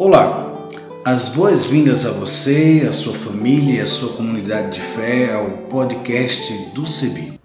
Olá, as boas-vindas a você, a sua família e a sua comunidade de fé ao podcast do CEBI.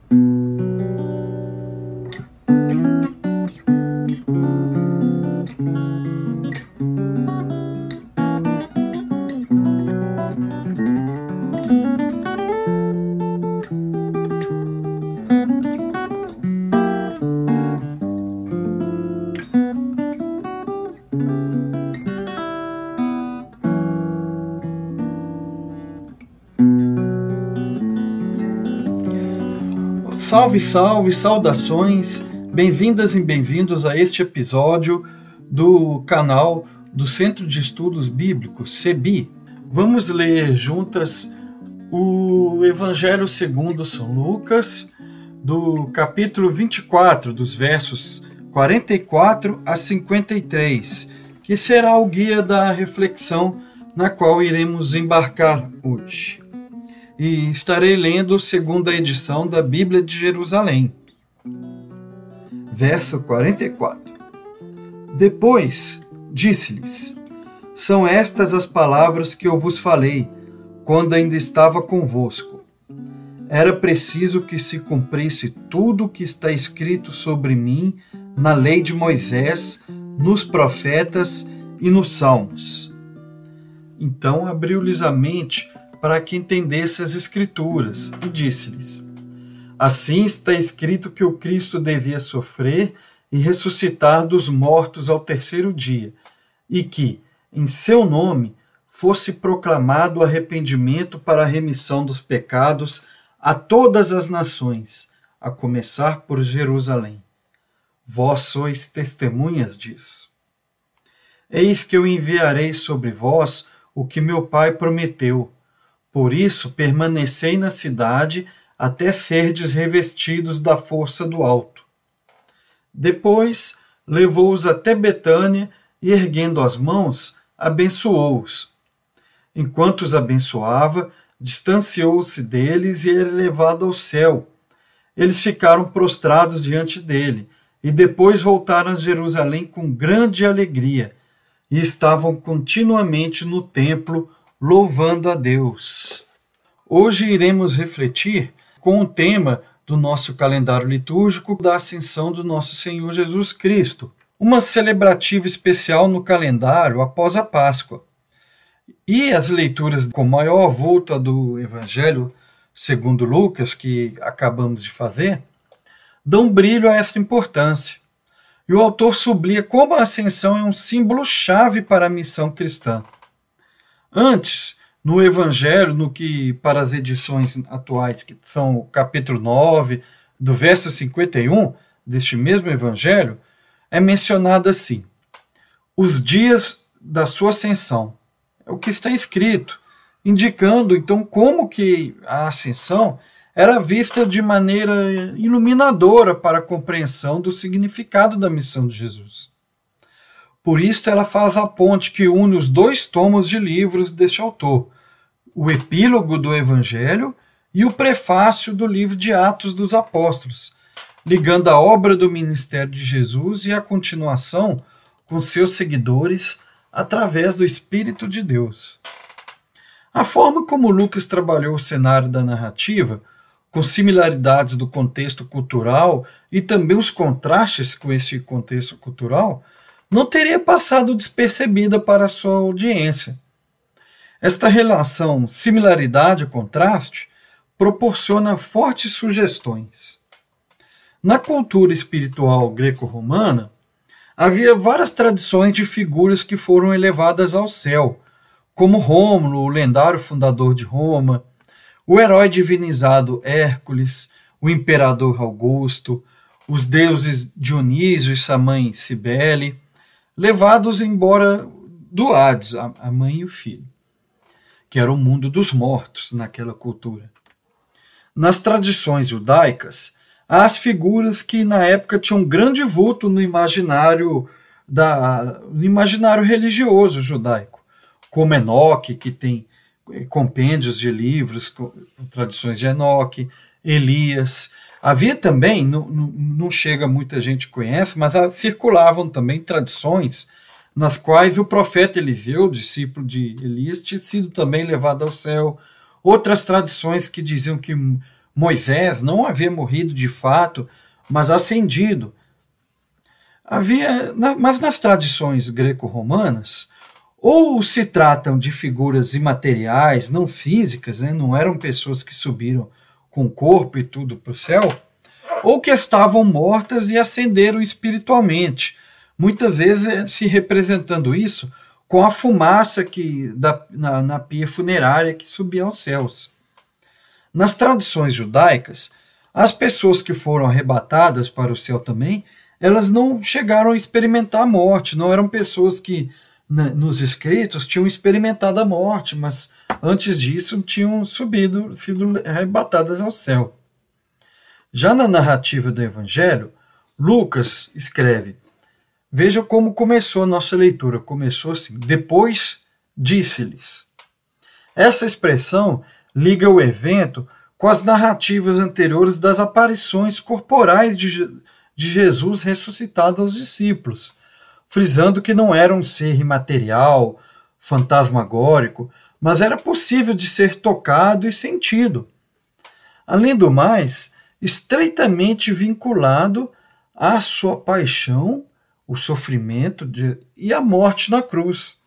Salve, salve, saudações, bem-vindas e bem-vindos a este episódio do canal do Centro de Estudos Bíblicos, CEBI. Vamos ler juntas o Evangelho segundo São Lucas, do capítulo 24, dos versos 44 a 53, que será o guia da reflexão na qual iremos embarcar hoje e estarei lendo segunda edição da Bíblia de Jerusalém. Verso 44. Depois disse-lhes: São estas as palavras que eu vos falei quando ainda estava convosco. Era preciso que se cumprisse tudo o que está escrito sobre mim na lei de Moisés, nos profetas e nos salmos. Então abriu-lhes a mente para que entendesse as Escrituras, e disse-lhes: Assim está escrito que o Cristo devia sofrer e ressuscitar dos mortos ao terceiro dia, e que, em seu nome, fosse proclamado arrependimento para a remissão dos pecados a todas as nações, a começar por Jerusalém. Vós sois testemunhas disso. Eis que eu enviarei sobre vós o que meu Pai prometeu por isso, permanecei na cidade até serdes revestidos da força do alto. Depois, levou-os até Betânia e, erguendo as mãos, abençoou-os. Enquanto os abençoava, distanciou-se deles e era levado ao céu. Eles ficaram prostrados diante dele e depois voltaram a Jerusalém com grande alegria e estavam continuamente no templo louvando a Deus. Hoje iremos refletir com o tema do nosso calendário litúrgico da Ascensão do nosso Senhor Jesus Cristo, uma celebrativa especial no calendário após a Páscoa. E as leituras com maior volta do Evangelho segundo Lucas, que acabamos de fazer, dão brilho a essa importância. E o autor sublinha como a ascensão é um símbolo chave para a missão cristã. Antes, no Evangelho, no que para as edições atuais, que são o capítulo 9, do verso 51 deste mesmo Evangelho, é mencionado assim: os dias da sua ascensão. É o que está escrito, indicando então como que a ascensão era vista de maneira iluminadora para a compreensão do significado da missão de Jesus. Por isso, ela faz a ponte que une os dois tomos de livros deste autor, o epílogo do Evangelho e o prefácio do livro de Atos dos Apóstolos, ligando a obra do ministério de Jesus e a continuação com seus seguidores através do Espírito de Deus. A forma como Lucas trabalhou o cenário da narrativa, com similaridades do contexto cultural e também os contrastes com esse contexto cultural, não teria passado despercebida para sua audiência. Esta relação similaridade-contraste proporciona fortes sugestões. Na cultura espiritual greco-romana, havia várias tradições de figuras que foram elevadas ao céu, como Rômulo, o lendário fundador de Roma, o herói divinizado Hércules, o imperador Augusto, os deuses Dionísio e sua mãe Cibele, levados embora do Hades, a mãe e o filho, que era o mundo dos mortos naquela cultura. Nas tradições judaicas, há as figuras que na época tinham grande vulto no imaginário da, no imaginário religioso judaico, como Enoque, que tem eh, compêndios de livros, tradições de Enoque, Elias, Havia também, não, não, chega muita gente conhece, mas circulavam também tradições nas quais o profeta Eliseu, discípulo de Elias, tinha sido também levado ao céu. Outras tradições que diziam que Moisés não havia morrido de fato, mas ascendido. Havia, mas nas tradições greco-romanas, ou se tratam de figuras imateriais, não físicas, né? não eram pessoas que subiram com corpo e tudo para o céu, ou que estavam mortas e ascenderam espiritualmente, muitas vezes se representando isso com a fumaça que da, na, na pia funerária que subia aos céus. Nas tradições judaicas, as pessoas que foram arrebatadas para o céu também, elas não chegaram a experimentar a morte, não eram pessoas que nos escritos tinham experimentado a morte, mas antes disso tinham subido, sido arrebatadas ao céu. Já na narrativa do Evangelho, Lucas escreve: Veja como começou a nossa leitura. Começou assim: Depois disse-lhes. Essa expressão liga o evento com as narrativas anteriores das aparições corporais de, de Jesus ressuscitado aos discípulos, frisando que não era um ser imaterial, fantasmagórico, mas era possível de ser tocado e sentido. Além do mais, estreitamente vinculado à sua paixão, o sofrimento de, e a morte na cruz.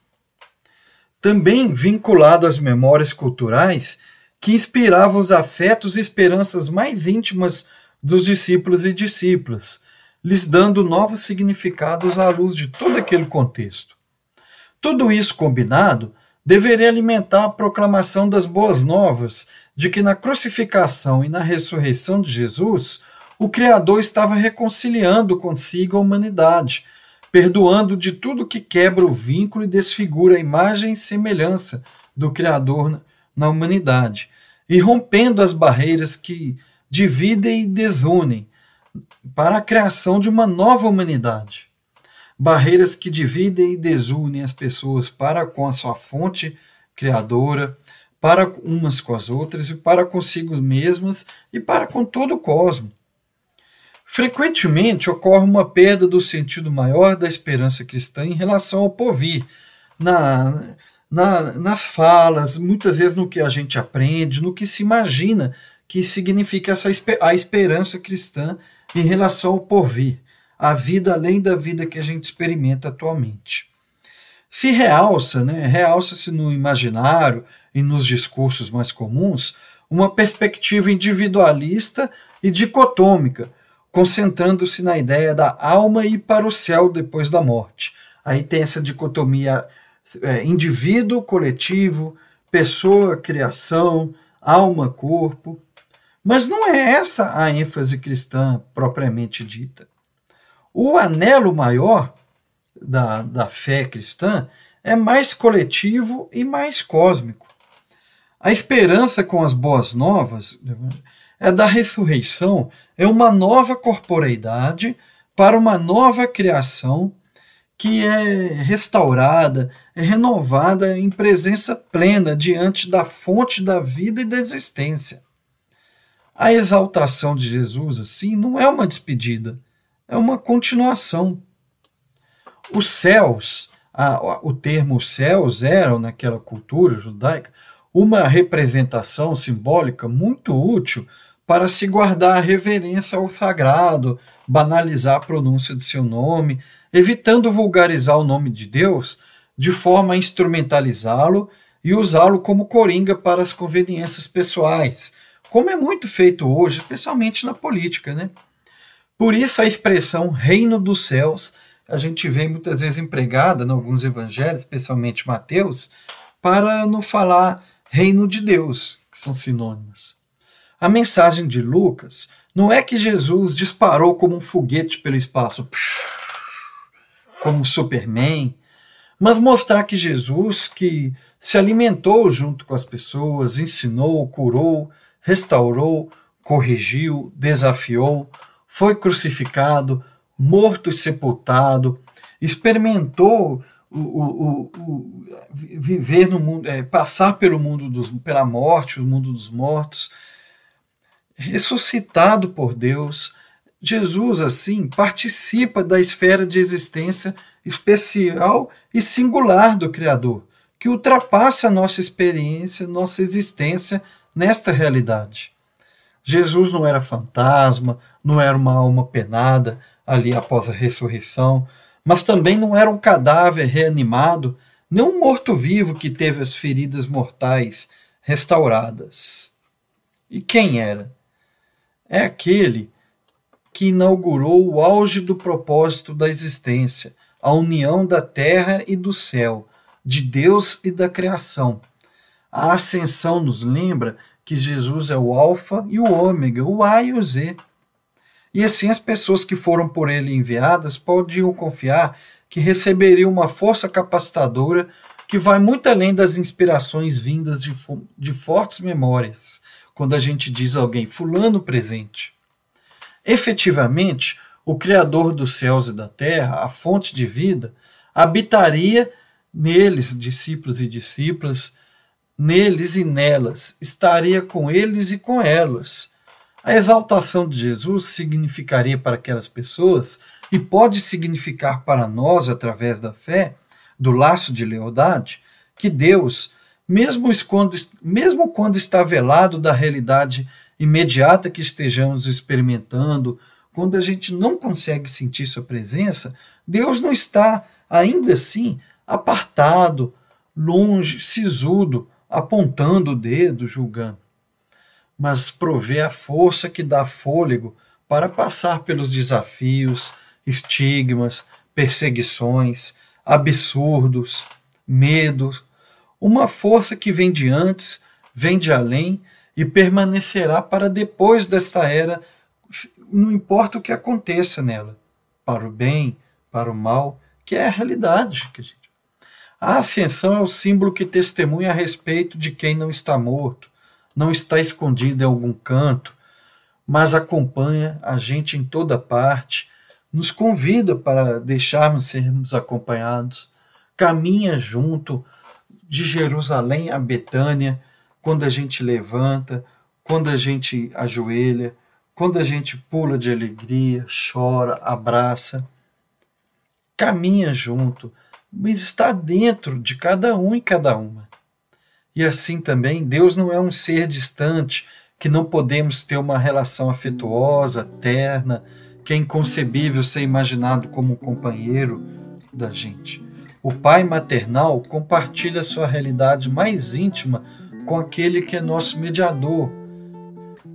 Também vinculado às memórias culturais que inspiravam os afetos e esperanças mais íntimas dos discípulos e discípulas, lhes dando novos significados à luz de todo aquele contexto. Tudo isso combinado deveria alimentar a proclamação das boas novas de que na crucificação e na ressurreição de Jesus, o Criador estava reconciliando consigo a humanidade, perdoando de tudo que quebra o vínculo e desfigura a imagem e semelhança do Criador na humanidade, e rompendo as barreiras que dividem e desunem para a criação de uma nova humanidade barreiras que dividem e desunem as pessoas para com a sua fonte criadora, para umas com as outras e para consigo mesmas e para com todo o cosmos. Frequentemente ocorre uma perda do sentido maior da esperança cristã em relação ao porvir, na, na, nas falas, muitas vezes no que a gente aprende, no que se imagina que significa essa, a esperança cristã em relação ao porvir a vida além da vida que a gente experimenta atualmente. Se realça, né, realça-se no imaginário e nos discursos mais comuns uma perspectiva individualista e dicotômica, concentrando-se na ideia da alma ir para o céu depois da morte. Aí tem essa dicotomia é, indivíduo, coletivo, pessoa, criação, alma, corpo. Mas não é essa a ênfase cristã propriamente dita. O anelo maior da, da fé cristã é mais coletivo e mais cósmico. A esperança com as boas novas é da ressurreição, é uma nova corporeidade para uma nova criação que é restaurada, é renovada em presença plena diante da fonte da vida e da existência. A exaltação de Jesus, assim, não é uma despedida, é uma continuação. Os céus, a, o termo céus eram, naquela cultura judaica, uma representação simbólica muito útil para se guardar a reverência ao sagrado, banalizar a pronúncia de seu nome, evitando vulgarizar o nome de Deus de forma a instrumentalizá-lo e usá-lo como coringa para as conveniências pessoais, como é muito feito hoje, especialmente na política, né? Por isso a expressão reino dos céus a gente vê muitas vezes empregada em alguns evangelhos, especialmente Mateus, para não falar reino de Deus, que são sinônimos. A mensagem de Lucas não é que Jesus disparou como um foguete pelo espaço, como Superman, mas mostrar que Jesus, que se alimentou junto com as pessoas, ensinou, curou, restaurou, corrigiu, desafiou, foi crucificado, morto e sepultado, experimentou o, o, o, viver no mundo, é, passar pelo mundo dos, pela morte, o mundo dos mortos, ressuscitado por Deus. Jesus, assim, participa da esfera de existência especial e singular do Criador, que ultrapassa a nossa experiência, nossa existência nesta realidade. Jesus não era fantasma, não era uma alma penada ali após a ressurreição, mas também não era um cadáver reanimado, nem um morto-vivo que teve as feridas mortais restauradas. E quem era? É aquele que inaugurou o auge do propósito da existência, a união da terra e do céu, de Deus e da criação. A ascensão nos lembra que Jesus é o Alfa e o Ômega, o A e o Z. E assim as pessoas que foram por ele enviadas podiam confiar que receberiam uma força capacitadora que vai muito além das inspirações vindas de, de fortes memórias, quando a gente diz a alguém, Fulano presente. Efetivamente, o Criador dos céus e da terra, a fonte de vida, habitaria neles, discípulos e discípulas, neles e nelas, estaria com eles e com elas. A exaltação de Jesus significaria para aquelas pessoas, e pode significar para nós, através da fé, do laço de lealdade, que Deus, mesmo quando, mesmo quando está velado da realidade imediata que estejamos experimentando, quando a gente não consegue sentir sua presença, Deus não está, ainda assim, apartado, longe, sisudo, apontando o dedo, julgando. Mas provê a força que dá fôlego para passar pelos desafios, estigmas, perseguições, absurdos, medos, uma força que vem de antes, vem de além e permanecerá para depois desta era, não importa o que aconteça nela, para o bem, para o mal, que é a realidade. A ascensão é o símbolo que testemunha a respeito de quem não está morto, não está escondido em algum canto, mas acompanha a gente em toda parte, nos convida para deixarmos sermos acompanhados, caminha junto de Jerusalém a Betânia, quando a gente levanta, quando a gente ajoelha, quando a gente pula de alegria, chora, abraça, caminha junto, mas está dentro de cada um e cada uma. E assim também, Deus não é um ser distante que não podemos ter uma relação afetuosa, terna, que é inconcebível ser imaginado como um companheiro da gente. O pai maternal compartilha sua realidade mais íntima com aquele que é nosso mediador,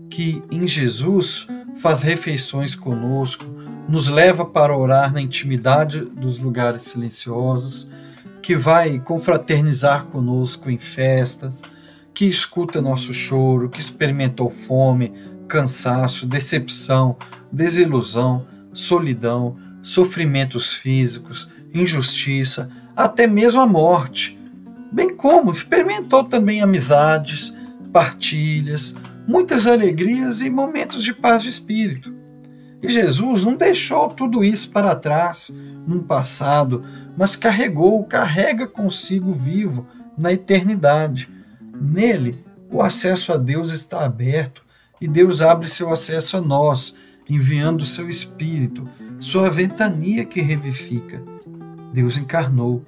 que em Jesus faz refeições conosco, nos leva para orar na intimidade dos lugares silenciosos, que vai confraternizar conosco em festas, que escuta nosso choro, que experimentou fome, cansaço, decepção, desilusão, solidão, sofrimentos físicos, injustiça, até mesmo a morte, bem como experimentou também amizades, partilhas, muitas alegrias e momentos de paz de espírito. E Jesus não deixou tudo isso para trás, num passado, mas carregou, carrega consigo vivo na eternidade. Nele, o acesso a Deus está aberto e Deus abre seu acesso a nós, enviando seu Espírito, sua ventania que revifica. Deus encarnou,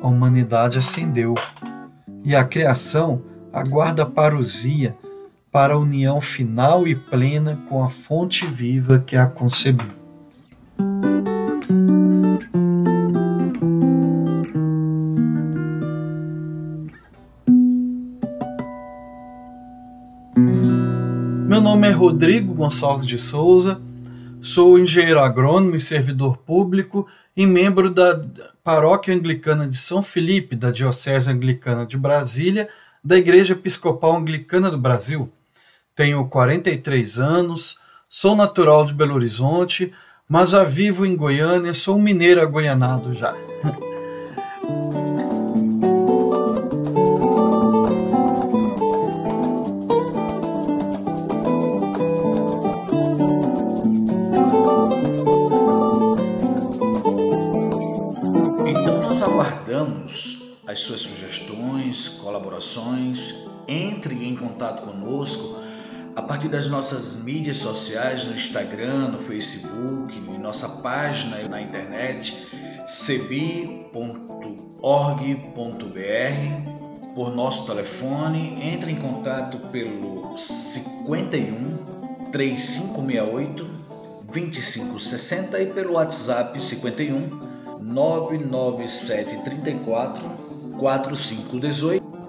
a humanidade ascendeu, e a criação aguarda a parousia para a união final e plena com a fonte viva que a concebeu. Meu nome é Rodrigo Gonçalves de Souza, sou engenheiro agrônomo e servidor público e membro da Paróquia Anglicana de São Felipe, da Diocese Anglicana de Brasília, da Igreja Episcopal Anglicana do Brasil. Tenho 43 anos, sou natural de Belo Horizonte, mas já vivo em Goiânia, sou um mineiro agoianado já. as suas sugestões, colaborações, entre em contato conosco partir das nossas mídias sociais, no Instagram, no Facebook, em nossa página na internet. cebi.org.br por nosso telefone, entre em contato pelo 51 3568 2560 e pelo WhatsApp 51 99734 4518